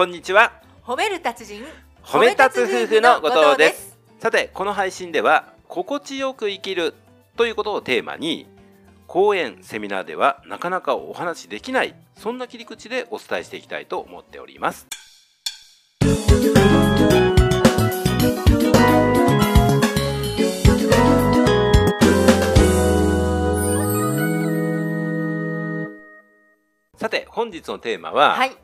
こんにちは。褒める達人褒め立つ夫婦の後藤です。さてこの配信では心地よく生きるということをテーマに講演セミナーではなかなかお話しできないそんな切り口でお伝えしていきたいと思っております。さて本日のテーマは、はい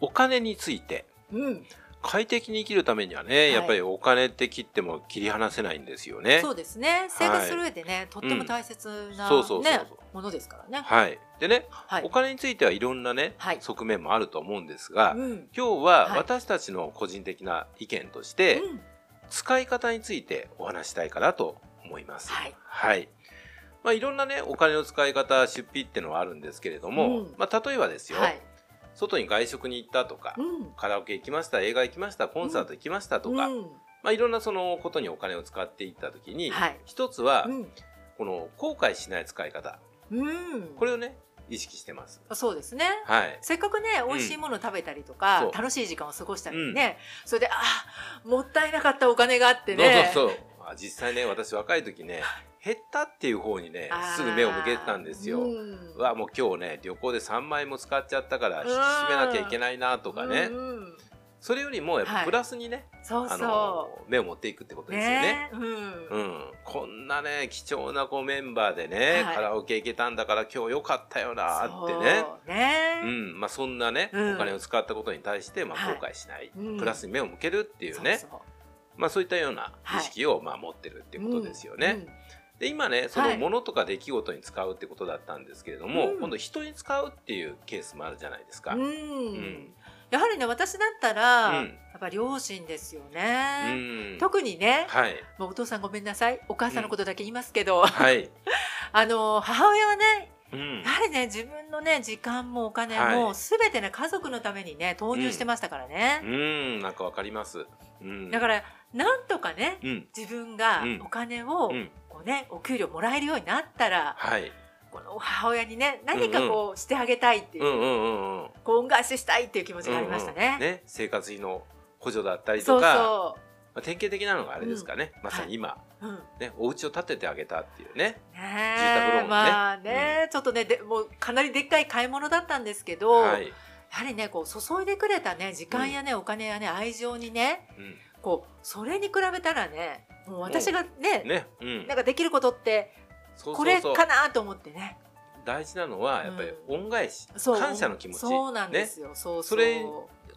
お金について。うん。快適に生きるためにはね、い。やっぱりお金って切っても切り離せないんですよね。そうですね。生活する上でね、とっても大切な、そうそうそうそう。ねものですからね。はい。でね、はい。お金についてはいろんなね、はい。側面もあると思うんですが、うん。今日ははい。私たちの個人的な意見として、うん。使い方についてお話したいかなと思います。はい。はい。まあ、いろんなね、お金の使い方、出費ってのはあるんですけれども、うん。まあ、例えばですよ、はい外に外食に行ったとか、うん。カラオケ行きました、映画行きました、コンサート行きましたとか、うん。まあ、いろんなそのことにお金を使っていったときに、はい。一つは、うん。この後悔しない使い方、うん。これをね、意識してます。そうですね。はい。せっかくね美味しいもの食べたりとか、そう。楽しい時間を過ごしたりね、それであーもったいなかったお金があってそうねそうそう。あ実際ね、私若い時ね、減ったっていう方にねすぐ目を向けてたんですよ。うん。うわ、もう今日ね、旅行で3万円も使っちゃったから、引き締めなきゃいけないなとかね。う。んうん。それよりも、やっぱはい。プラスにね、そうあのそ、目を持っていくってことうですよね。ね。うん。うん、こんなね貴重なこうメンバーでね、はい。カラオケ行けたんだから今日よかったよなってね。そうね。うん。まあ、そんなね、うん。お金を使ったことに対して、まあ、はい。後悔しない、うん。プラスに目を向けるっていうね。そうそう。まあ、そういったような意識を、まあ、持ってるっていうことですよね。で今ねそのはい。物とか出来事に使うってことだったんですけれども、うん。今度人に使うっていうケースもあるじゃないですか。うん、ううん。んやはりね私だったら、うん。やっぱ両親ですようね、ん。特にね、はい。もうお父さんごめんなさい。お母さんのことだけ言いますけど、はい、あの母親はねうん。やはりね自分のね時間もお金はい。も全てね家族のためにね投入してましたからね、うん。なんかわかります。うん、だからなんとかねうん。自分がうん。お金を、うんこうねお給料もらえるようになったらはい。この母親にね何かこうしてあげたいっていう、恩返ししたいっていう気持ちがありましたね。うんうん生活費の補助だったりそうとかそまあ、典型的なのがあれですかね、まさに今、う。うん。ね、お家を建ててあげたっていうね。ね住宅ローンね。えまあね、ちょっとねでもうかなりでっかい買い物だったんですけど、はい、やはりねこう注いでくれたね時間やね、お金やね愛情にねうん、こうそれに比べたらねもう私がねね、うん。なんかできることってこれかなと思ってね。大事なのはやっぱり恩返し、そう。感謝の気持ち。そうなんでね、すよ、そうそう。それ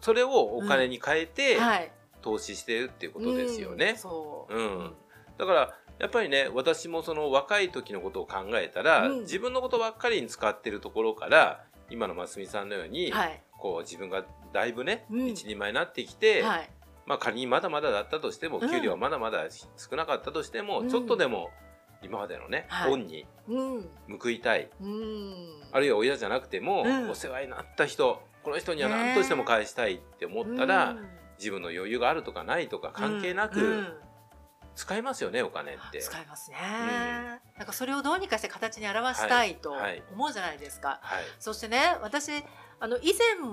それをお金に変えてはい。投資してるっていうことですよね。うん、そう、うん。だからやっぱりね私もその若い時のことを考えたら、うん。自分のことばっかりに使ってるところから今のますみさんのように、はい。こう自分がだいぶね、うん。一人前になってきて、はいまあ、仮にまだまだだったとしてもうん。給料はまだまだ少なかったとしても、うん。ちょっとでも今までのね、はい。恩にうん。報いたい。うん。あるいは親じゃなくても、うん。お世話になった人この人には何としても返したいって思ったら、うん自分の余裕があるとかないとか関係なく、うん。うん使いますよねお金って。使いますね、なんかそれをどうにかして形に表したいとはい。はい。思うじゃないですか、はい。そしてね私あの以前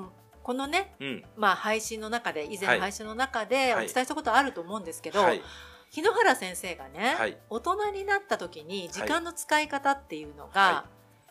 このね、うん。まあ、配信の中で以前はい。の配信の中でおはい。伝えしたことあると思うんですけど、はい。日野原先生がね、はい。大人になった時に時間の使い方っていうのが、は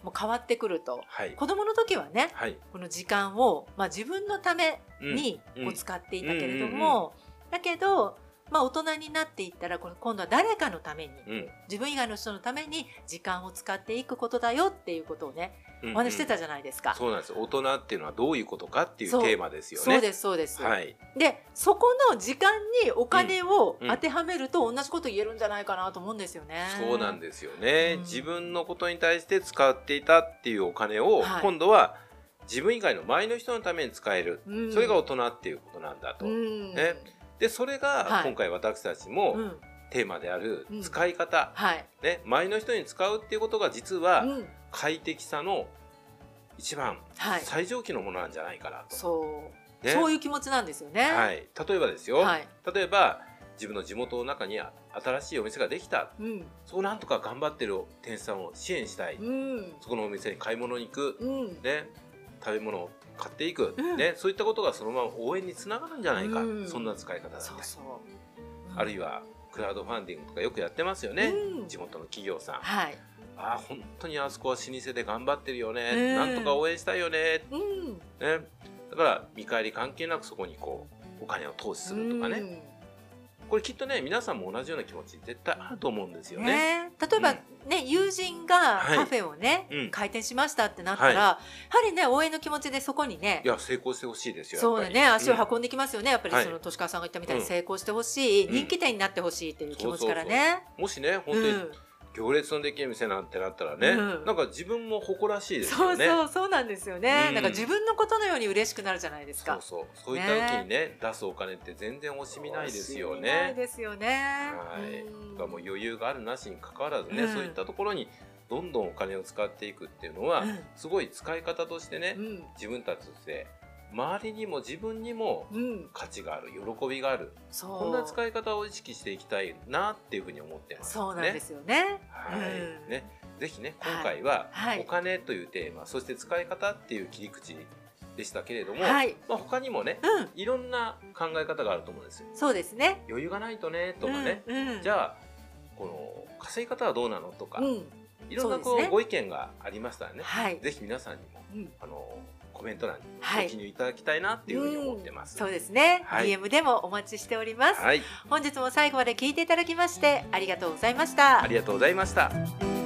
もう変わってくると。はい。子供の時はねはい。この時間を、まあ、自分のためにうん。こう使っていたけれども、だけど、まあ、大人になっていったら今度は誰かのために、うん。自分以外の人のために時間を使っていくことだよっていうことをねうんお話ししてたじゃないですか。そうなんです大人っていうのはどういうことかっていうテーマですよね。そうですそうです、はい。でそこの時間にお金をうん。当てはめると同じこと言えるんじゃないかなと思うんですよね。そうなんですよね、うん。自分のことに対して使っていたっていうお金を、はい。今度は自分以外の周りの人のために使える、うん。それが大人っていうことなんだと、うん。ねでそれがはい。今回私たちもうん。テーマであるうん。使い方、はい、ね、周りの人に使うっていうことが実はうん。快適さの一番はい、最上級のものなんじゃないかなと。そう、ね。そういう気持ちなんですよね。はい、例えばですよ、はい。例えば自分の地元の中に新しいお店ができた。うん。そうなんとか頑張ってる店主さんを支援したい、うん。そこのお店に買い物に行く、うん。ね、食べ物を買っていく、うん。ね、そういったことがそのまま応援につながるんじゃないか、うん。そんな使い方だったりあるいはクラウドファンディングとかよくやってますよね、うん。地元の企業さん。はい、ああ本当にあそこは老舗で頑張ってるよね、うん。なんとか応援したいよね。うん、ね。だから見返り関係なくそこにこうお金を投資するとかね、うんこれきっとね皆さんも同じような気持ち絶対あると思うんですよね。ね、例えば、ね友人がはい。カフェをね、うん。開店しましたってなったら、やはりね応援の気持ちでそこにねいや成功してほしいですよ。そうだね足をうん運んできますよね、やっぱりはい。その年川さんが言ったみたいにうん。成功してほしい、うん。人気店になってほしいっていう気持ちからね。もしね本当にうん行列のできる店なんてなったらね、うん。なんか自分も誇らしいですそうよね。そうそうなんですよね、うん。なんか自分のことのように嬉しくなるじゃないですか。そうそう。そういった時にね出すお金って全然惜しみないですよ惜しみないね。ですよね。はい、うん。だからもう余裕があるなしに関わらずね、うん。そういったところにどんどんお金を使っていくっていうのは、うん。すごい使い方としてね、うん。自分たちとして周りにも自分にもうん、価値がある喜びがある。こんな使い方を意識していきたいなっていうふうに思ってます、ね。そうなんですよね。はい、うん。ね、ぜひね今回ははい。お金というテーマ、そして使い方っていう切り口でしたけれども、はい、まあ他にもねうん、いろんな考え方があると思うんですよ。そうですね。余裕がないとねとかね、うんうん、じゃあこの稼ぎ方はどうなのとか、うん、いろんなこそうね。うご意見がありましたらね、はい、ぜひ皆さんにもうん。あのコメント欄にはい。ご記入いただきたいなっていうふうに思ってます。そうですね、はい。DM でもお待ちしております、はい、本日も最後まで聞いていただきましてありがとうございました。ありがとうございました。